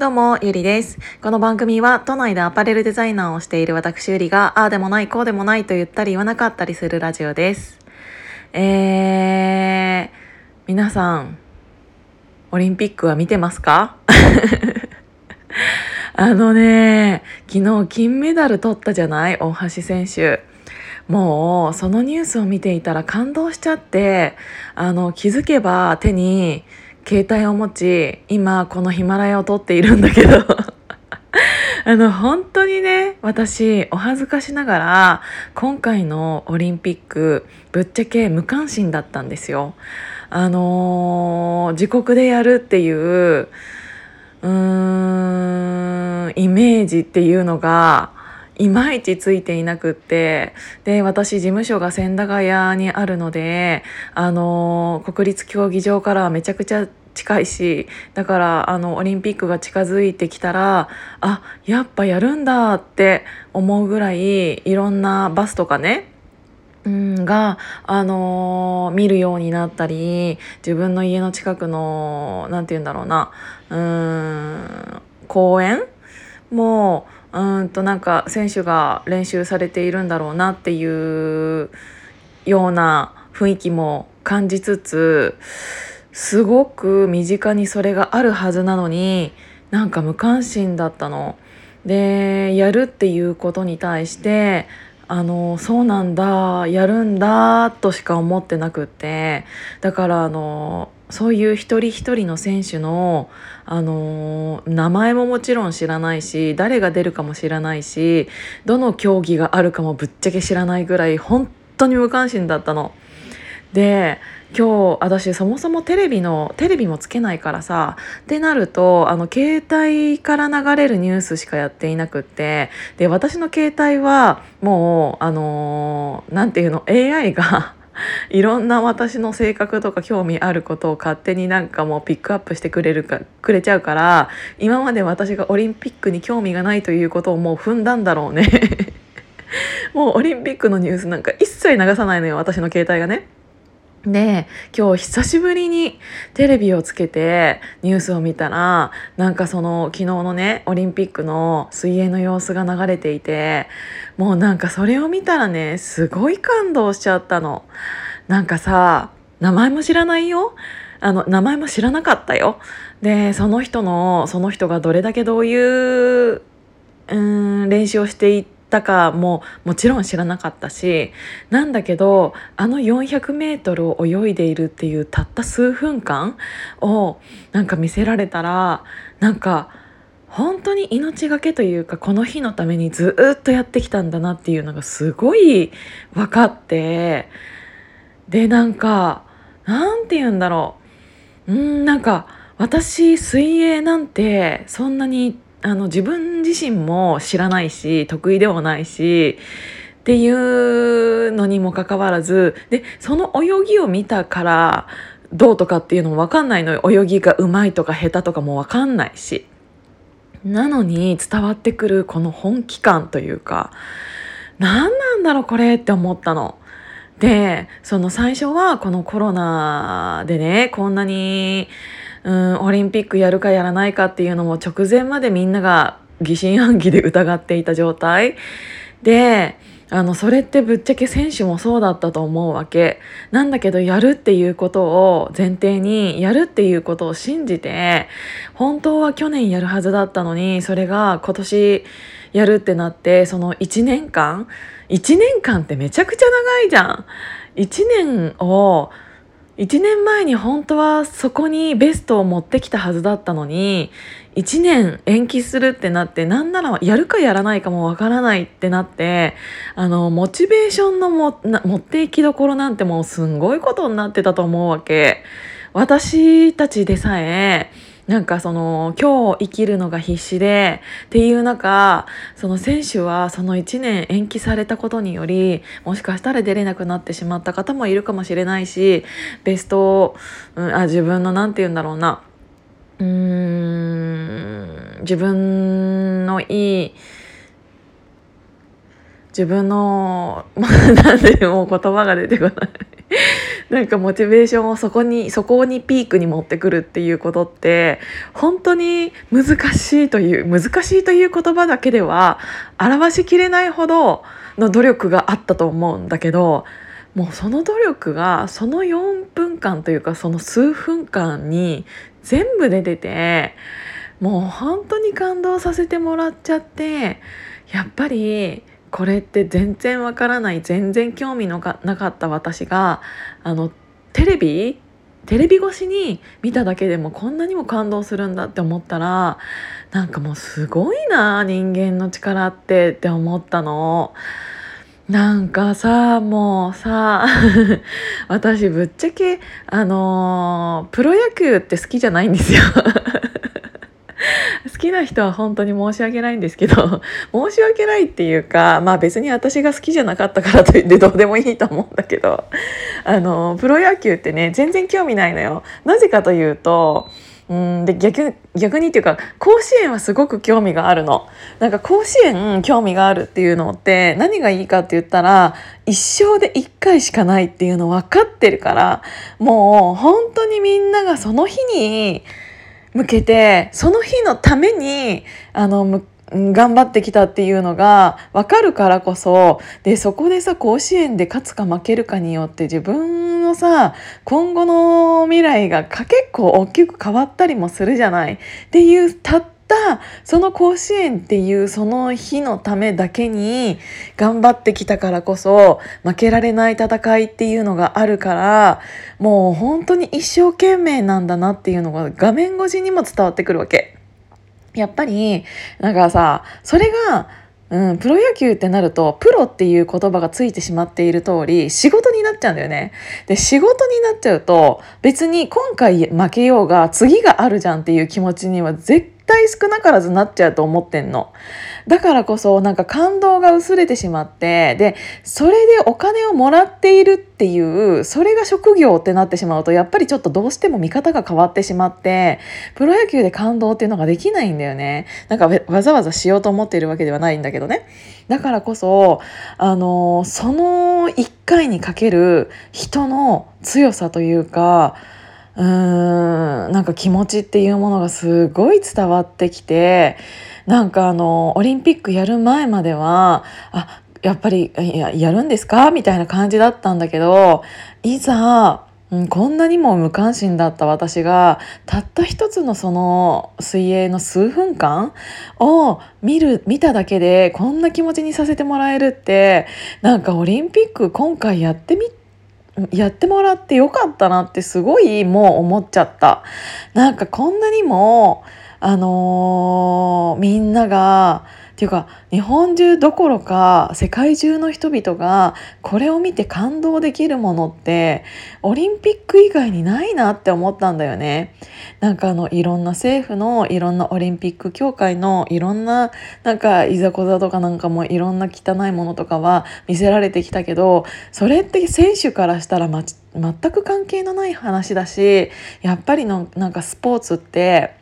どうも、ゆりです。この番組は、都内でアパレルデザイナーをしている私ゆりが、ああでもない、こうでもないと言ったり言わなかったりするラジオです。えー、皆さん、オリンピックは見てますか？あのね、昨日金メダル取ったじゃない？大橋選手。もう、そのニュースを見ていたら感動しちゃって、あの、気づけば手に、携帯を持ち今このヒマラヤを撮っているんだけど あの本当にね私お恥ずかしながら今回のオリンピックぶっちゃけ無関心だったんですよ。あのー自国でやるっていううーんイメージっていうのがいまいちついていなくってで私事務所が千駄ヶ谷にあるのであの国立競技場からはめちゃくちゃ近いしだからあのオリンピックが近づいてきたらあやっぱやるんだって思うぐらいいろんなバスとかねうん、が、あのー見るようになったり自分の家の近くのなんて言うんだろうなうん公園？もうんとなんか選手が練習されているんだろうなっていうような雰囲気も感じつつすごく身近にそれがあるはずなのになんか無関心だったの。でやるっていうことに対してあのそうなんだやるんだとしか思ってなくってだからあのそういう一人一人の選手のあの名前ももちろん知らないし誰が出るかも知らないしどの競技があるかもぶっちゃけ知らないぐらい本当に無関心だったの。で今日私そもそもテレビのテレビもつけないからさってなるとあの携帯から流れるニュースしかやっていなくってで私の携帯はもうあのーていうの AI が いろんな私の性格とか興味あることを勝手になんかもうピックアップしてくれるかくれちゃうから今まで私がオリンピックに興味がないということをもう踏んだんだろうね もうオリンピックのニュースなんか一切流さないのよ私の携帯がね。で今日久しぶりにテレビをつけてニュースを見たらなんかその昨日のねオリンピックの水泳の様子が流れていてもうなんかそれを見たらねすごい感動しちゃったの。なんかさ名前も知らないよあの名前も知らなかったよ。でその人のその人がどれだけどういううん練習をしていってたかももちろん知らなかったしなんだけどあの 400m を泳いでいるっていうたった数分間をなんか見せられたらなんか本当に命がけというかこの日のためにずっとやってきたんだなっていうのがすごい分かってでなんかなんて言うんだろう。うんなんか私水泳なんてそんなにあの自分自身も知らないし得意でもないしっていうのにもかかわらずでその泳ぎを見たからどうとかっていうのも分かんないのよ泳ぎがうまいとか下手とかも分かんないしなのに伝わってくるこの本気感というか何なんだろうこれって思ったの。でその最初はこのコロナでねこんなに、うん、オリンピックやるかやらないかっていうのも直前までみんなが疑心暗鬼で疑っていた状態。であのそれってぶっちゃけ選手もそうだったと思うわけ。なんだけどやるっていうことを前提にやるっていうことを信じて本当は去年やるはずだったのにそれが今年やるってなってその1年間1年間ってめちゃくちゃ長いじゃん。1年を1年前に本当はそこにベストを持ってきたはずだったのに1年延期するってなって何ならやるかやらないかもわからないってなってあのモチベーションのも持っていきどころなんてもうすんごいことになってたと思うわけ。私たちでさえなんかその今日生きるのが必死でっていう中その選手はその1年延期されたことによりもしかしたら出れなくなってしまった方もいるかもしれないしベスト、うん、あ自分の何て言うんだろうな。うーん自分のいい自分の なんでもう言葉が出てこない。なんかモチベーションをそこにそこにピークに持ってくるっていうことって本当に難しいという難しいという言葉だけでは表しきれないほどの努力があったと思うんだけどもうその努力がその4分間というかその数分間に全部出ててもう本当に感動させてもらっちゃってやっぱりこれって全然わからない全然興味のなかった私があのテレビテレビ越しに見ただけでもこんなにも感動するんだって思ったらなんかもうすごいな人間の力ってって思ったの。なんかさもうさ 私ぶっちゃけあのー、プロ野球って好きじゃないんですよきな人は本当に申し訳ないんですけど 申し訳ないっていうかまあ別に私が好きじゃなかったからといってどうでもいいと思うんだけどあのプロ野球ってね全然興味ないのよ。なぜかというとうんで逆逆にっていうか甲子園はすごく興味があるの。なんか甲子園興味があるっていうのって何がいいかって言ったら一生で一回しかないっていうの分かってるからもう本当にみんながその日に向けてその日のためにあの頑張ってきたっていうのが分かるからこそでそこでさ甲子園で勝つか負けるかによって自分のさ今後の未来が結構大きく変わったりもするじゃない。っていうたったたその甲子園っていうその日のためだけに頑張ってきたからこそ負けられない戦いっていうのがあるからもう本当に一生懸命なんだなっていうのが画面越しにも伝わってくるわけ。やっぱりなんかさそれがうん、プロ野球ってなるとプロっていう言葉がついてしまっている通り仕事になっちゃうんだよね。で仕事になっちゃうと別に今回負けようが次があるじゃんっていう気持ちには絶対少なからずなっちゃうと思ってんの。だからこそなんか感動が薄れてしまってでそれでお金をもらっているっていうそれが職業ってなってしまうとやっぱりちょっとどうしても見方が変わってしまってプロ野球で感動っていうのができないんだよねなんかわざわざしようと思っているわけではないんだけどねだからこそあのその1回にかける人の強さというかうーんなんか気持ちっていうものがすごい伝わってきてなんかあのオリンピックやる前まではあやっぱりやるんですか？みたいな感じだったんだけどいざうん、こんなにも無関心だった私がたった一つのその水泳の数分間を見る見ただけでこんな気持ちにさせてもらえるってなんかオリンピック今回やってみやってもらってよかったなってすごいもう思っちゃった。なんかこんなにもあのー、みんながていうか日本中どころか世界中の人々がこれを見て感動できるものってオリンピック以外にないなって思ったんだよね。なんかあのいろんな政府のいろんなオリンピック協会のいろんななんかいざこざとかなんかもいろんな汚いものとかは見せられてきたけどそれって選手からしたら、ま、全く関係のない話だしやっぱりのなんかスポーツって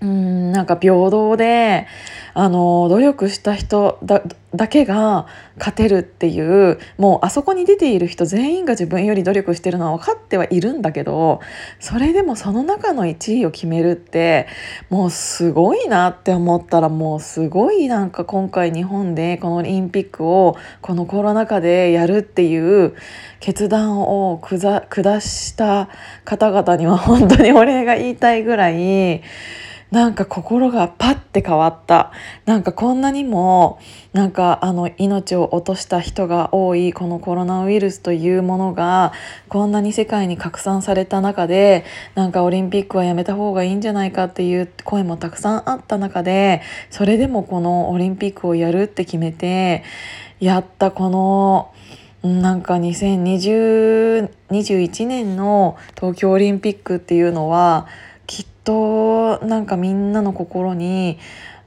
うんなんか平等であの努力した人だだけが勝てるっていうもうあそこに出ている人全員が自分より努力してるのは分かってはいるんだけどそれでもその中の1位を決めるってもうすごいなって思ったらもうすごいなんか今回日本でこのオリンピックをこのコロナ禍でやるっていう決断を下した方々には本当にお礼が言いたいぐらい。なんか心がパッて変わった。なんかこんなにもなんかあの命を落とした人が多いこのコロナウイルスというものがこんなに世界に拡散された中でなんかオリンピックはやめた方がいいんじゃないかっていう声もたくさんあった中でそれでもこのオリンピックをやるって決めてやったこのなんか2021年の東京オリンピックっていうのはとなんかみんなの心に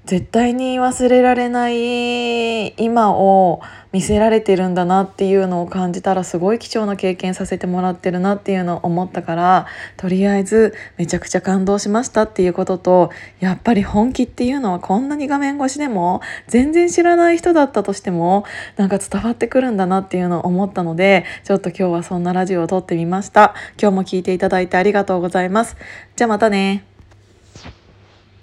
絶対に忘れられない今を見せられてるんだなっていうのを感じたらすごい貴重な経験させてもらってるなっていうのを思ったからとりあえずめちゃくちゃ感動しましたっていうこととやっぱり本気っていうのはこんなに画面越しでも全然知らない人だったとしてもなんか伝わってくるんだなっていうのを思ったのでちょっと今日はそんなラジオを撮ってみました。今日も聞いていただいてありがとうございます。じゃあまたね。